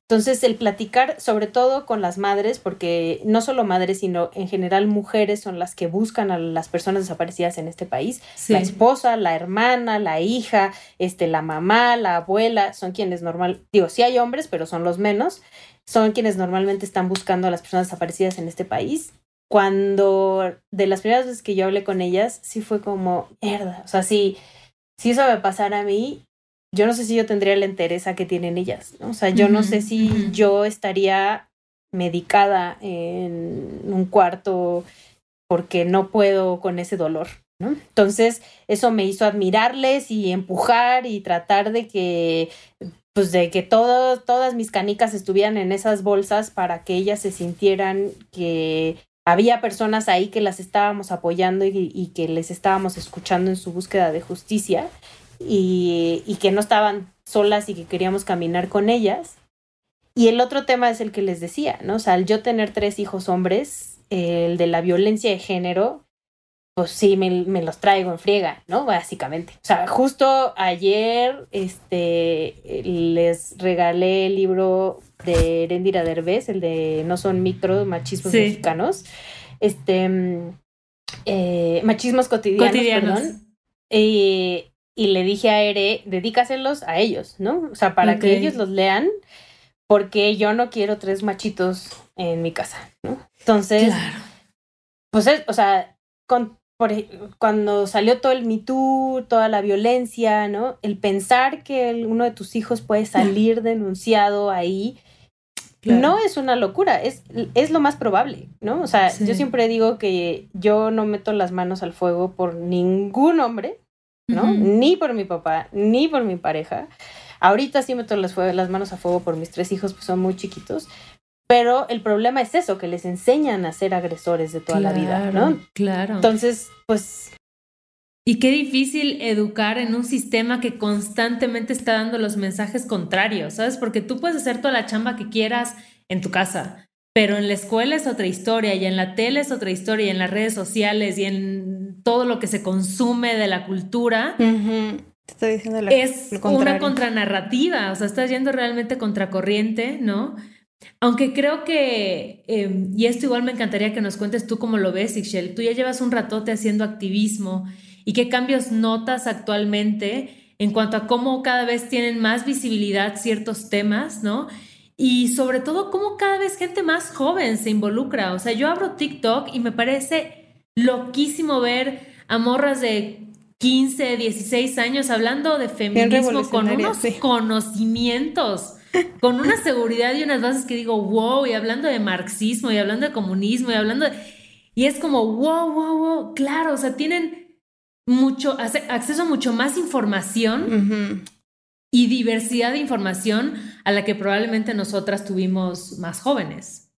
[SPEAKER 3] Entonces, el platicar, sobre todo con las madres, porque no solo madres, sino en general mujeres son las que buscan a las personas desaparecidas en este país. La esposa, la hermana, la hija, este, la mamá, la abuela, son quienes normal, digo, sí hay hombres, pero son los menos son quienes normalmente están buscando a las personas desaparecidas en este país. Cuando de las primeras veces que yo hablé con ellas, sí fue como, mierda, o sea, si, si eso me pasara a mí, yo no sé si yo tendría la entereza que tienen ellas, ¿no? O sea, yo no sé si yo estaría medicada en un cuarto porque no puedo con ese dolor, ¿no? Entonces, eso me hizo admirarles y empujar y tratar de que pues de que todas mis canicas estuvieran en esas bolsas para que ellas se sintieran que había personas ahí que las estábamos apoyando y, que les estábamos escuchando en su búsqueda de justicia y, y, que no estaban solas y que queríamos caminar con ellas. Y el otro tema es el que les decía, ¿no? O sea, al yo tener tres hijos hombres, el de la violencia de género, pues sí, me, los traigo en friega, ¿no? Básicamente. O sea, justo ayer este, les regalé el libro de Erendira Derbez, el de No son micro machismos mexicanos. Este, mm, eh, machismos cotidianos, perdón. Y le dije a Ere, dedícaselos a ellos, ¿no? O sea, para que ellos los lean, porque yo no quiero tres machitos en mi casa, ¿no? Entonces, pues, o sea, con por, cuando salió todo el Me Too, toda la violencia, ¿no? El pensar que uno de tus hijos puede salir denunciado ahí, no es una locura, es, es lo más probable, ¿no? O sea, yo siempre digo que yo no meto las manos al fuego por ningún hombre, ¿no? Ni por mi papá, ni por mi pareja. Ahorita sí meto las, las manos a fuego por mis tres hijos, pues son muy chiquitos, pero el problema es eso, que les enseñan a ser agresores de toda la vida, ¿no?
[SPEAKER 1] Claro.
[SPEAKER 3] Entonces, pues...
[SPEAKER 1] Y qué difícil educar en un sistema que constantemente está dando los mensajes contrarios, ¿sabes? Porque tú puedes hacer toda la chamba que quieras en tu casa, pero en la escuela es otra historia y en la tele es otra historia y en las redes sociales y en todo lo que se consume de la cultura.
[SPEAKER 2] Estoy diciendo
[SPEAKER 1] es una contranarrativa, o sea, estás yendo realmente contracorriente, ¿no? Aunque creo que, em, y esto igual me encantaría que nos cuentes tú cómo lo ves, Ixchel, tú ya llevas un ratote haciendo activismo y qué cambios notas actualmente en cuanto a cómo cada vez tienen más visibilidad ciertos temas, ¿no? Y sobre todo cómo cada vez gente más joven se involucra. O sea, yo abro TikTok y me parece loquísimo ver a morras de 15, 16 años hablando de feminismo con unos conocimientos con una seguridad y unas bases que digo, wow, y hablando de marxismo y hablando de comunismo y hablando de... Y es como, wow, wow, wow, claro, o sea, tienen mucho, acceso a mucho más información y diversidad de información a la que probablemente nosotras tuvimos más jóvenes.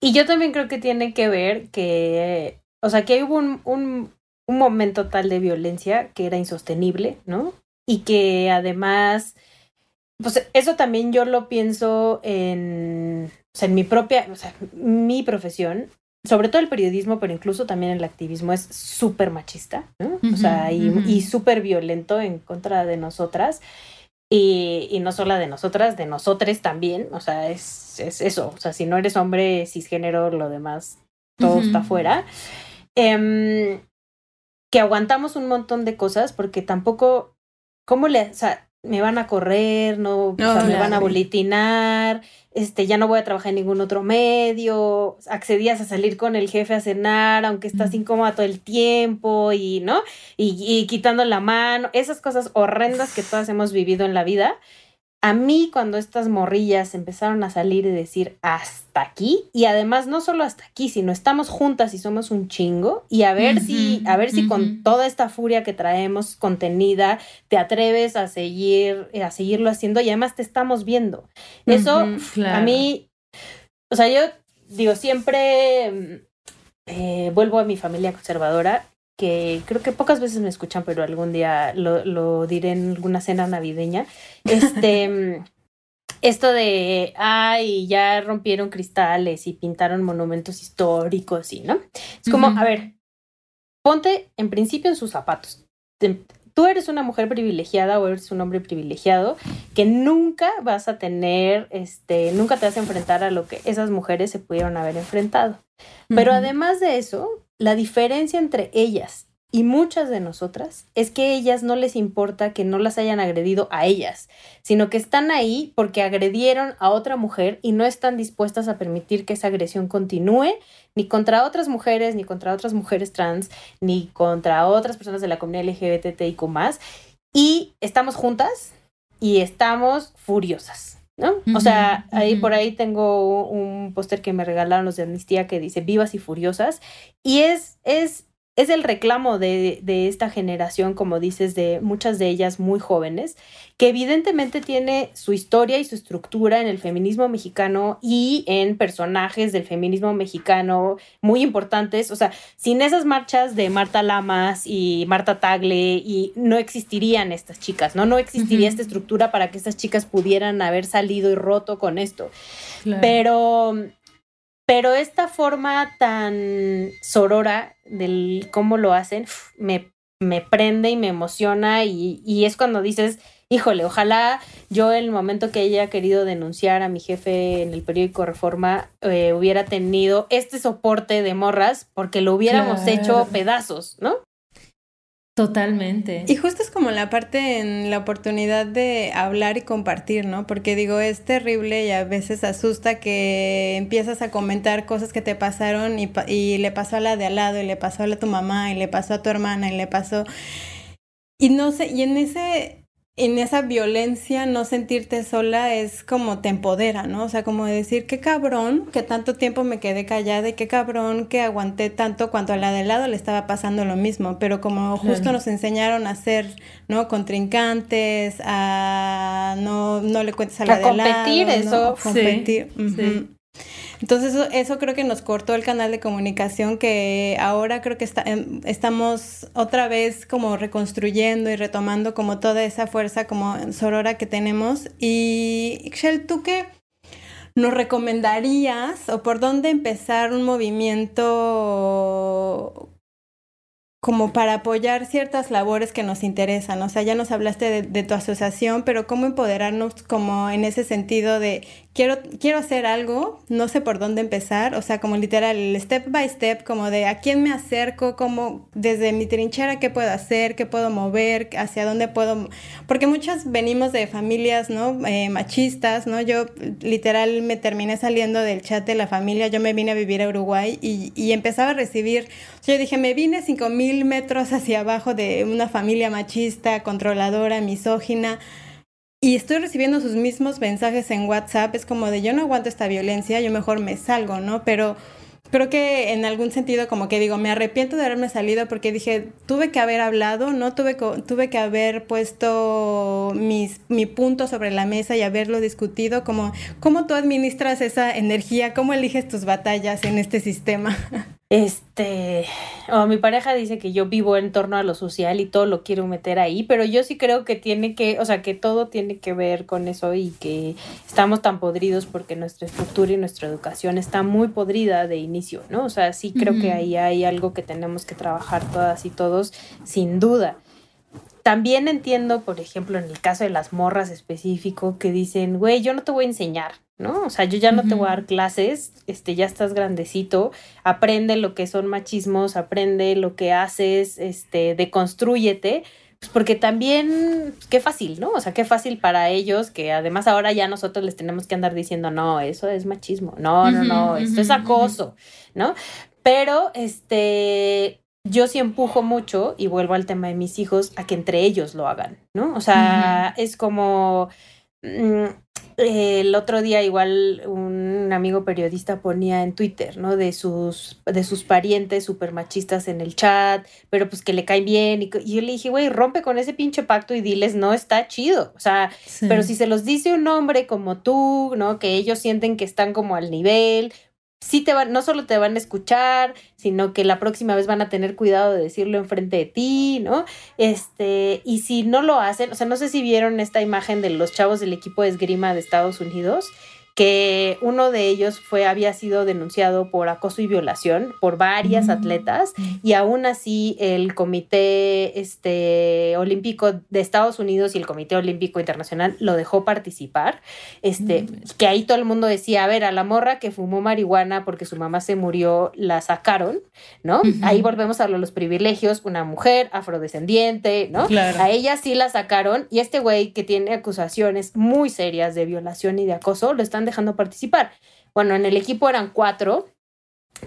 [SPEAKER 3] Y yo también creo que tiene que ver que, o sea, que hubo un, un, un momento tal de violencia que era insostenible, ¿no? Y que además pues eso también yo lo pienso en, o sea, en mi propia, o sea, mi profesión, sobre todo el periodismo, pero incluso también el activismo es súper machista, ¿no? o sea, y, y súper violento en contra de nosotras. Y, y, no solo de nosotras, de nosotres también, o sea, es, es, eso, o sea, si no eres hombre cisgénero, lo demás, todo está fuera. Em, que aguantamos un montón de cosas porque tampoco, ¿cómo le, o sea, me van a correr, no, me van a boletinar, este, ya no voy a trabajar en ningún otro medio, accedías a salir con el jefe a cenar, aunque estás incómoda todo el tiempo y, ¿no? Y, y quitando la mano, esas cosas horrendas que todas hemos vivido en la vida, a mí cuando estas morrillas empezaron a salir y decir hasta aquí y además no solo hasta aquí sino estamos juntas y somos un chingo y a ver si a ver si con toda esta furia que traemos contenida te atreves a seguir a seguirlo haciendo y además te estamos viendo. Eso a mí o sea yo digo siempre eh, vuelvo a mi familia conservadora que creo que pocas veces me escuchan, pero algún día lo, lo diré en alguna cena navideña. Este, esto de, ay, ya rompieron cristales y pintaron monumentos históricos y, ¿no? Es como, a ver, ponte en principio en sus zapatos. Tú eres una mujer privilegiada o eres un hombre privilegiado que nunca vas a tener, este, nunca te vas a enfrentar a lo que esas mujeres se pudieron haber enfrentado. Pero además de eso, la diferencia entre ellas y muchas de nosotras es que ellas no les importa que no las hayan agredido a ellas, sino que están ahí porque agredieron a otra mujer y no están dispuestas a permitir que esa agresión continúe ni contra otras mujeres, ni contra otras mujeres trans, ni contra otras personas de la comunidad LGBTIQ más. Y estamos juntas y estamos furiosas. ¿No? o sea, ahí por ahí tengo un póster que me regalaron los de Amnistía que dice vivas y furiosas y es, es es el reclamo de, de, esta generación, como dices, de muchas de ellas muy jóvenes, que evidentemente tiene su historia y su estructura en el feminismo mexicano y en personajes del feminismo mexicano muy importantes. O sea, sin esas marchas de Marta Lamas y Marta Tagle, y no existirían estas chicas, ¿no? No existiría esta estructura para que estas chicas pudieran haber salido y roto con esto. Pero pero esta forma tan sorora del cómo lo hacen me, me prende y me emociona y, y, es cuando dices, híjole, ojalá yo en el momento que haya querido denunciar a mi jefe en el periódico Reforma eh, hubiera tenido este soporte de morras porque lo hubiéramos hecho pedazos, ¿no?
[SPEAKER 1] Totalmente.
[SPEAKER 2] Y justo es como la parte en la oportunidad de hablar y compartir, ¿no? Porque digo, es terrible y a veces asusta que empiezas a comentar cosas que te pasaron y, y le pasó a la de al lado y le pasó a la tu mamá y le pasó a tu hermana y le pasó... Y no sé, y en ese en esa violencia no sentirte sola es como te empodera, ¿no? O sea, como decir, qué cabrón que tanto tiempo me quedé callada y qué cabrón que aguanté tanto cuando a la de lado le estaba pasando lo mismo, pero como justo nos enseñaron a ser, ¿no? Contrincantes, a no, no le cuentes a la de lado.
[SPEAKER 3] competir, eso.
[SPEAKER 2] Competir. Entonces eso, creo que nos cortó el canal de comunicación que ahora creo que em, estamos otra vez como reconstruyendo y retomando como toda esa fuerza como sorora que tenemos. Y Shell, ¿tú qué nos recomendarías o por dónde empezar un movimiento como para apoyar ciertas labores que nos interesan. O sea, ya nos hablaste de, tu asociación, pero cómo empoderarnos como en ese sentido de quiero, quiero hacer algo, no sé por dónde empezar, o sea, como literal, el step by step, como de a quién me acerco, como desde mi trinchera, qué puedo hacer, qué puedo mover, hacia dónde puedo, porque muchas venimos de familias, ¿no? Eh, machistas, ¿no? Yo literal me terminé saliendo del chat de la familia, yo me vine a vivir a Uruguay y, y empezaba a recibir, yo dije, me vine cinco mil metros hacia abajo de una familia machista, controladora, misógina, y estoy recibiendo sus mismos mensajes en WhatsApp, es como de yo no aguanto esta violencia, yo mejor me salgo, ¿no? Pero creo que en algún sentido como que digo, me arrepiento de haberme salido porque dije, tuve que haber hablado, ¿no? Tuve, tuve que haber puesto mis, mi punto sobre la mesa y haberlo discutido, como cómo tú administras esa energía, cómo eliges tus batallas en este sistema.
[SPEAKER 3] Este, oh, mi pareja dice que yo vivo en torno a lo social y todo lo quiero meter ahí, pero yo sí creo que tiene que, o sea, que todo tiene que ver con eso y que estamos tan podridos porque nuestra estructura y nuestra educación está muy podrida de inicio, ¿no? O sea, sí creo que ahí hay algo que tenemos que trabajar todas y todos, sin duda. También entiendo, por ejemplo, en el caso de las morras específico, que dicen, güey, yo no te voy a enseñar, ¿no? O sea, yo ya no te voy a dar clases, este, ya estás grandecito, aprende lo que son machismos, aprende lo que haces, este, deconstrúyete, pues porque también, pues, qué fácil, ¿no? O sea, qué fácil para ellos que además ahora ya nosotros les tenemos que andar diciendo, no, eso es machismo, no, no, no, esto es acoso, ¿no? Pero, este, yo sí empujo mucho, y vuelvo al tema de mis hijos, a que entre ellos lo hagan, ¿no? O sea, es como... Mm, el otro día igual un amigo periodista ponía en Twitter, ¿no? De sus, de sus parientes súper machistas en el chat, pero pues que le caen bien. Y, yo le dije, güey, rompe con ese pinche pacto y diles, no está chido. O sea, pero si se los dice un hombre como tú, ¿no? Que ellos sienten que están como al nivel, sí te van, no solo te van a escuchar, sino que la próxima vez van a tener cuidado de decirlo enfrente de ti, ¿no? Este, y si no lo hacen, o sea, no sé si vieron esta imagen de los chavos del equipo de esgrima de Estados Unidos, que uno de ellos fue, había sido denunciado por acoso y violación por varias mm. atletas y aún así el Comité este, Olímpico de Estados Unidos y el Comité Olímpico Internacional lo dejó participar, este, que ahí todo el mundo decía, a ver, a la morra que fumó marihuana porque su mamá se murió, la sacaron, ¿no? Ahí volvemos a los privilegios, una mujer afrodescendiente, ¿no? A ella sí la sacaron y este güey que tiene acusaciones muy serias de violación y de acoso, lo están dejando participar. Bueno, en el equipo eran cuatro,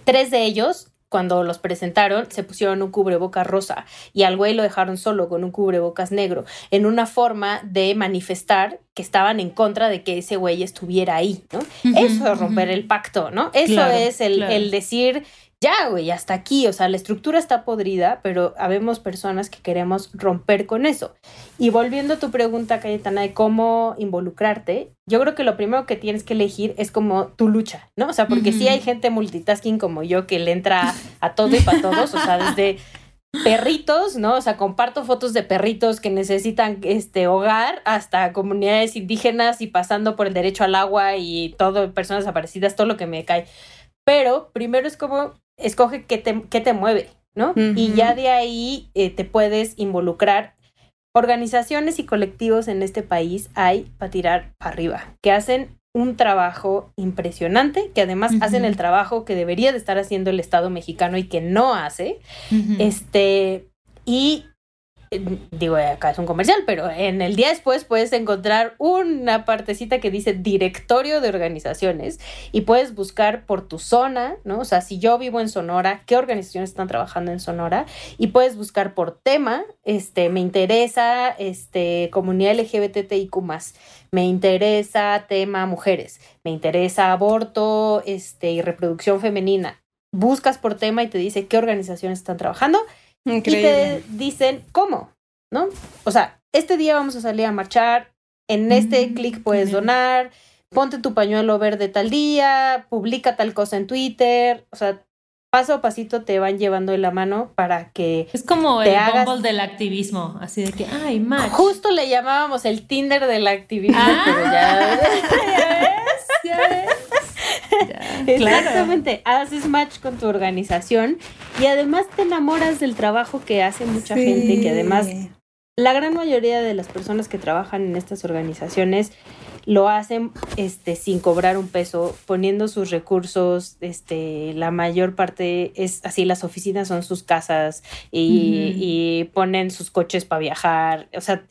[SPEAKER 3] tres de ellos cuando los presentaron, se pusieron un cubrebocas rosa y al güey lo dejaron solo con un cubrebocas negro, en una forma de manifestar que estaban en contra de que ese güey estuviera ahí, ¿no? Eso es romper el pacto, ¿no? Eso es el, el decir, ya, güey, hasta aquí, o sea, la estructura está podrida, pero habemos personas que queremos romper con eso. Y volviendo a tu pregunta, Cayetana, de cómo involucrarte, yo creo que lo primero que tienes que elegir es como tu lucha, ¿no? O sea, porque sí hay gente multitasking como yo que le entra a todo y para todos, o sea, desde perritos, ¿no? O sea, comparto fotos de perritos que necesitan este hogar hasta comunidades indígenas y pasando por el derecho al agua y todo, personas desaparecidas, todo lo que me cae. Pero primero es como escoge qué te, qué te mueve, ¿no? Y ya de ahí eh, te puedes involucrar. Organizaciones y colectivos en este país hay para tirar para arriba, que hacen un trabajo impresionante, que además hacen el trabajo que debería de estar haciendo el Estado mexicano y que no hace. Este, y digo, acá es un comercial, pero en el día después puedes encontrar una partecita que dice directorio de organizaciones y puedes buscar por tu zona, ¿no? O sea, si yo vivo en Sonora, ¿qué organizaciones están trabajando en Sonora? Y puedes buscar por tema, este, me interesa, este, comunidad LGBTIQ+, me interesa tema mujeres, me interesa aborto, este, y reproducción femenina. Buscas por tema y te dice qué organizaciones están trabajando y te dicen cómo, ¿no? O sea, este día vamos a salir a marchar, en este
[SPEAKER 1] Mm,
[SPEAKER 3] clic puedes
[SPEAKER 1] bien.
[SPEAKER 3] donar, ponte tu pañuelo verde tal día, publica tal cosa en Twitter, o sea, paso a pasito te van llevando de la mano para que
[SPEAKER 1] Es como
[SPEAKER 3] Te
[SPEAKER 1] el
[SPEAKER 3] hagas-
[SPEAKER 1] Bumble del activismo, así de que, ay, match.
[SPEAKER 3] justo le llamábamos el Tinder del activismo,
[SPEAKER 1] Ah.
[SPEAKER 3] pero ya
[SPEAKER 1] ¿Ya ves? ¿Ya ves? Claro.
[SPEAKER 3] Exactamente, haces match con tu organización y además te enamoras del trabajo que hace mucha gente, que además la gran mayoría de las personas que trabajan en estas organizaciones lo hacen este sin cobrar un peso, poniendo sus recursos, este la mayor parte es así las oficinas son sus casas y, ponen sus coches para viajar, o sea,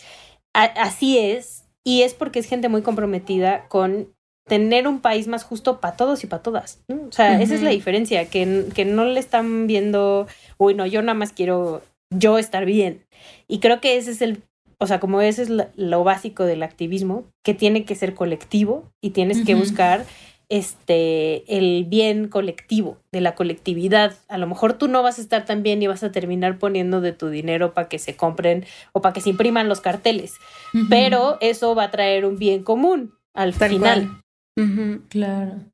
[SPEAKER 3] a- así es y es porque es gente muy comprometida con tener un país más justo para todos y para todas. ¿no? O sea, esa es la diferencia, que, que no le están viendo, uy, no, yo nada más quiero yo estar bien. Y creo que ese es el, o sea, como ese es lo básico del activismo, que tiene que ser colectivo y tienes que buscar este el bien colectivo, de la colectividad. A lo mejor tú no vas a estar tan bien y vas a terminar poniendo de tu dinero para que se compren o para que se impriman los carteles, pero eso va a traer un bien común al
[SPEAKER 2] Tal
[SPEAKER 3] final.
[SPEAKER 2] cual.
[SPEAKER 1] Claro.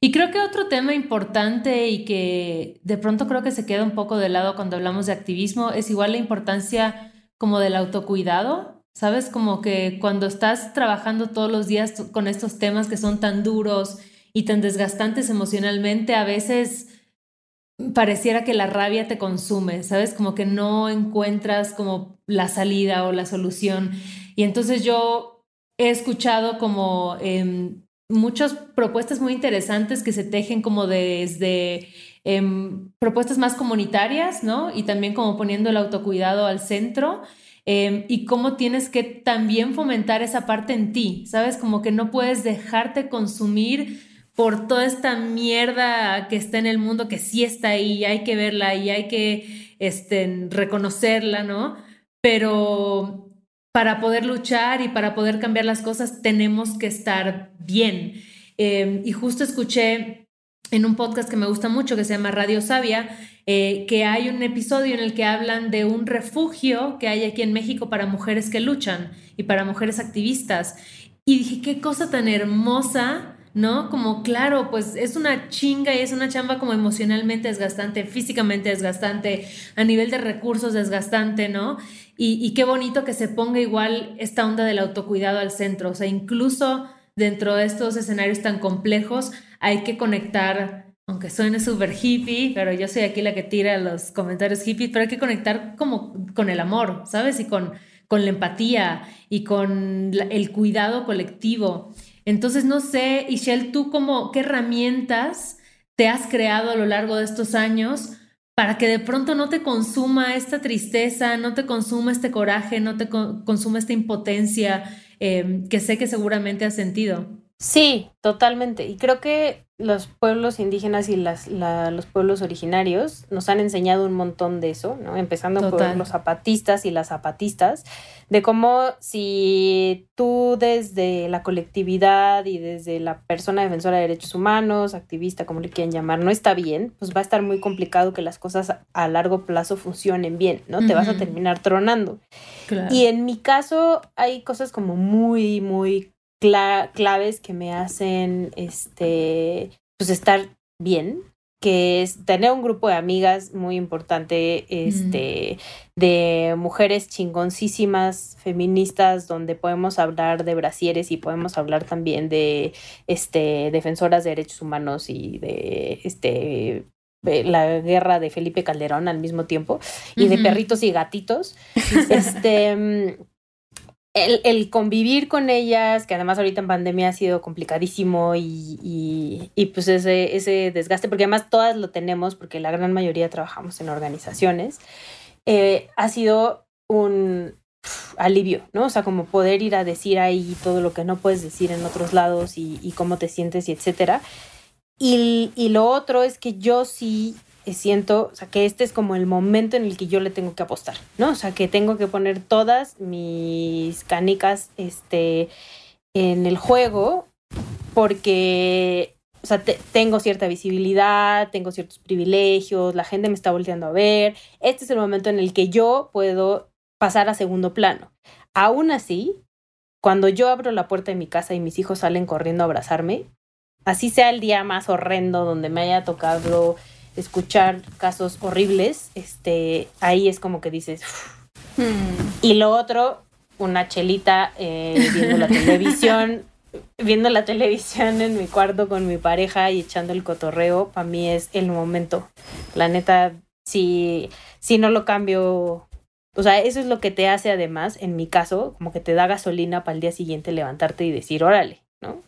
[SPEAKER 1] Y creo que otro tema importante y que de pronto creo que se queda un poco de lado cuando hablamos de activismo es igual la importancia como del autocuidado, ¿sabes? Como que cuando estás trabajando todos los días con estos temas que son tan duros y tan desgastantes emocionalmente, a veces pareciera que la rabia te consume, ¿sabes? Como que no encuentras como la salida o la solución. Y entonces yo he escuchado como em, muchas propuestas muy interesantes que se tejen como desde em, propuestas más comunitarias, ¿no? Y también como poniendo el autocuidado al centro. em, y cómo tienes que también fomentar esa parte en ti, ¿sabes? Como que no puedes dejarte consumir por toda esta mierda que está en el mundo, que sí está ahí, hay que verla y hay que este, reconocerla, ¿no? Pero para poder luchar y para poder cambiar las cosas tenemos que estar bien. Eh, y justo escuché en un podcast que me gusta mucho, que se llama Radio Sabia, eh, que hay un episodio en el que hablan de un refugio que hay aquí en México para mujeres que luchan y para mujeres activistas. Y dije, qué cosa tan hermosa, ¿no? Como, claro, pues es una chinga y es una chamba como emocionalmente desgastante, físicamente desgastante, a nivel de recursos desgastante, ¿no? Y, qué bonito que se ponga igual esta onda del autocuidado al centro, o sea, incluso dentro de estos escenarios tan complejos hay que conectar, aunque suene súper hippie, pero yo soy aquí la que tira los comentarios hippies, pero hay que conectar como con el amor, ¿sabes? Y con, con la empatía y con el cuidado colectivo. Entonces, no sé, Ishel, tú como, ¿qué herramientas te has creado a lo largo de estos años para que de pronto no te consuma esta tristeza, no te consuma este coraje, no te co- consuma esta impotencia eh, que sé que seguramente has sentido?
[SPEAKER 3] Sí, totalmente. Y creo que los pueblos indígenas y las, la- los pueblos originarios nos han enseñado un montón de eso, ¿no? Empezando
[SPEAKER 1] Total.
[SPEAKER 3] por los zapatistas y las zapatistas, de cómo si tú desde la colectividad y desde la persona defensora de derechos humanos, activista, como le quieran llamar, no está bien, pues va a estar muy complicado que las cosas a- largo plazo funcionen bien, ¿no? Te vas a terminar tronando.
[SPEAKER 1] Claro.
[SPEAKER 3] Y en mi caso hay cosas como muy, muy cla- claves que me hacen este, pues estar bien, que es tener un grupo de amigas muy importante, este, de mujeres chingoncísimas, feministas, donde podemos hablar de brasieres y podemos hablar también de este, defensoras de derechos humanos y de este de la guerra de Felipe Calderón al mismo tiempo y de perritos y gatitos. Este mm, el, el convivir con ellas, que además ahorita en pandemia ha sido complicadísimo y, y, y pues ese, ese desgaste, porque además todas lo tenemos, porque la gran mayoría trabajamos en organizaciones, eh, ha sido un alivio, ¿no? O sea, como poder ir a decir ahí todo lo que no puedes decir en otros lados y, cómo te sientes y etcétera. Y, y, lo otro es que yo sí siento, o sea, que este es como el momento en el que yo le tengo que apostar, ¿no? O sea, que tengo que poner todas mis canicas, este, en el juego porque o sea, tengo cierta visibilidad, tengo ciertos privilegios, la gente me está volteando a ver. Este es el momento en el que yo puedo pasar a segundo plano. Aún así, cuando yo abro la puerta de mi casa y mis hijos salen corriendo a abrazarme, así sea el día más horrendo donde me haya tocado escuchar casos horribles, este, ahí es como que dices. Hmm. Y lo otro, una chelita eh, viendo la televisión viendo la televisión en mi cuarto con mi pareja y echando el cotorreo, para mí es el momento. La neta, si, si no lo cambio, o sea, eso es lo que te hace además, en mi caso, como que te da gasolina para el día siguiente levantarte y decir, órale, ¿no?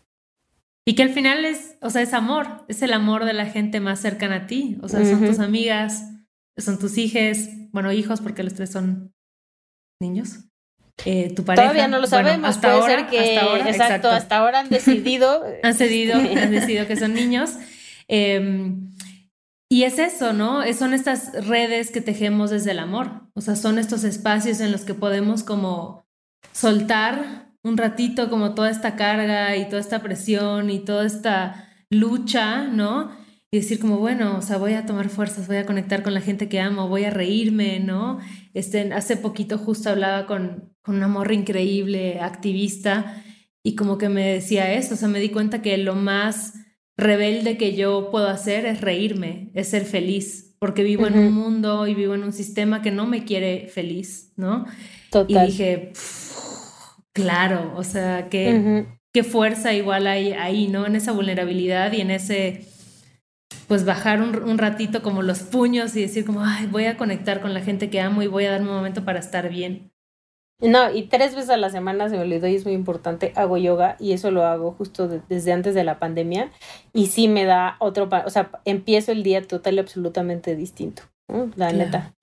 [SPEAKER 1] Y que al final es, o sea, es amor, es el amor de la gente más cercana a ti, o sea, son tus amigas, son tus hijos, bueno, hijos porque los tres son niños. Eh, tu pareja.
[SPEAKER 3] Todavía no lo sabemos, hasta puede ahora, ser que, hasta ahora, exacto, hasta ahora han decidido.
[SPEAKER 1] han cedido, han decidido que son niños. Em, y es eso, ¿no? Son estas redes que tejemos desde el amor. O sea, son estos espacios en los que podemos como soltar un ratito como toda esta carga y toda esta presión y toda esta lucha, ¿no? y decir como, bueno, o sea, voy a tomar fuerzas, voy a conectar con la gente que amo, voy a reírme, ¿no? Este, hace poquito justo hablaba con, con una morra increíble, activista, y como que me decía eso, o sea, me di cuenta que lo más rebelde que yo puedo hacer es reírme, es ser feliz, porque vivo en un mundo y vivo en un sistema que no me quiere feliz, ¿no? Total. Y dije, claro, o sea, qué, qué fuerza igual hay ahí, ¿no? En esa vulnerabilidad y en ese pues bajar un, ratito como los puños y decir como, ay, voy a conectar con la gente que amo y voy a darme un momento para estar bien.
[SPEAKER 3] No, y tres veces a la semana se me olvidó y es muy importante, hago yoga y eso lo hago justo desde antes de la pandemia y sí me da otro, o sea, empiezo el día total y absolutamente distinto, la neta.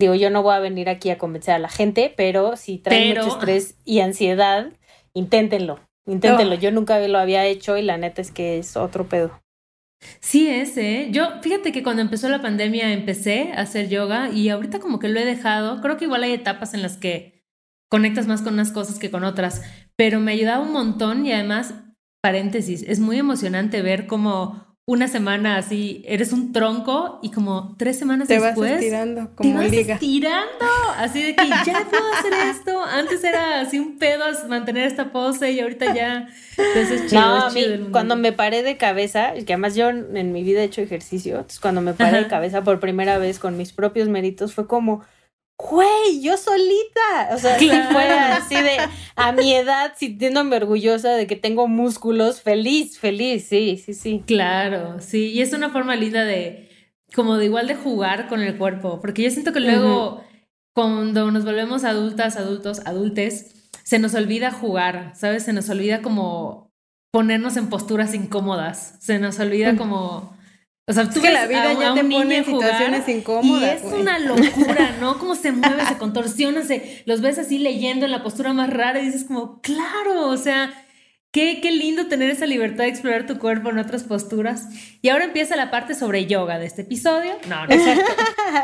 [SPEAKER 3] Digo, yo no voy a venir aquí a convencer a la gente, pero si traen mucho estrés y ansiedad, inténtenlo, inténtenlo. Yo nunca lo había hecho y la neta es que es otro pedo.
[SPEAKER 1] Sí es, ¿eh? Yo, fíjate que cuando empezó la pandemia empecé a hacer yoga y ahorita como que lo he dejado. Creo que igual hay etapas en las que conectas más con unas cosas que con otras, pero me ayudaba un montón y además, paréntesis, es muy emocionante ver cómo una semana así, eres un tronco y como tres semanas
[SPEAKER 2] te
[SPEAKER 1] después.
[SPEAKER 2] Vas estirando como
[SPEAKER 1] te vas
[SPEAKER 2] liga.
[SPEAKER 1] estirando. Así de que ya puedo hacer esto. Antes era así un pedo mantener esta pose y ahorita ya. Entonces, chido, no, chido
[SPEAKER 3] cuando me paré de cabeza, que además yo en mi vida he hecho ejercicio, entonces cuando me paré de cabeza por primera vez con mis propios méritos fue como güey, yo solita. O sea, fue así de a mi edad, sintiéndome orgullosa de que tengo músculos, feliz, feliz, sí, sí, sí.
[SPEAKER 1] Claro, sí, y es una forma linda de, como de igual de jugar con el cuerpo, porque yo siento que luego, cuando nos volvemos adultas, adultos, adultes, se nos olvida jugar, ¿sabes? Se nos olvida como ponernos en posturas incómodas, se nos olvida como o sea, tú
[SPEAKER 2] que la vida ya te pone en situaciones incómodas.
[SPEAKER 1] Y es una locura, ¿no? Cómo se mueve, se contorsiona, se, los ves así leyendo en la postura más rara y dices como, claro, o sea, qué, qué lindo tener esa libertad de explorar tu cuerpo en otras posturas. Y ahora empieza la parte sobre yoga de este episodio. No, no es cierto.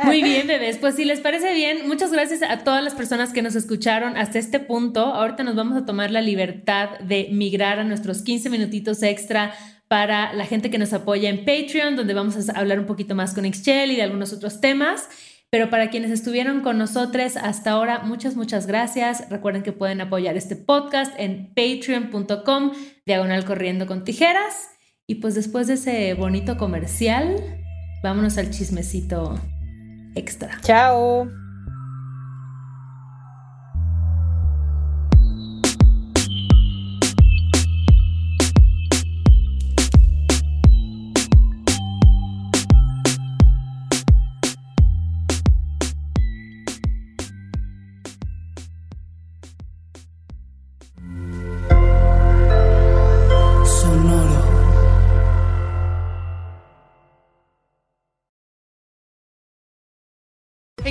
[SPEAKER 1] Muy bien, bebés. Pues si les parece bien, muchas gracias a todas las personas que nos escucharon hasta este punto. Ahorita nos vamos a tomar la libertad de migrar a nuestros 15 minutitos extra para la gente que nos apoya en Patreon, donde vamos a hablar un poquito más con Excel y de algunos otros temas. Pero para quienes estuvieron con nosotros hasta ahora, muchas, muchas gracias. Recuerden que pueden apoyar este podcast en patreon.com, diagonal corriendo con tijeras. Y pues después de ese bonito comercial, vámonos al chismecito extra.
[SPEAKER 3] Chao.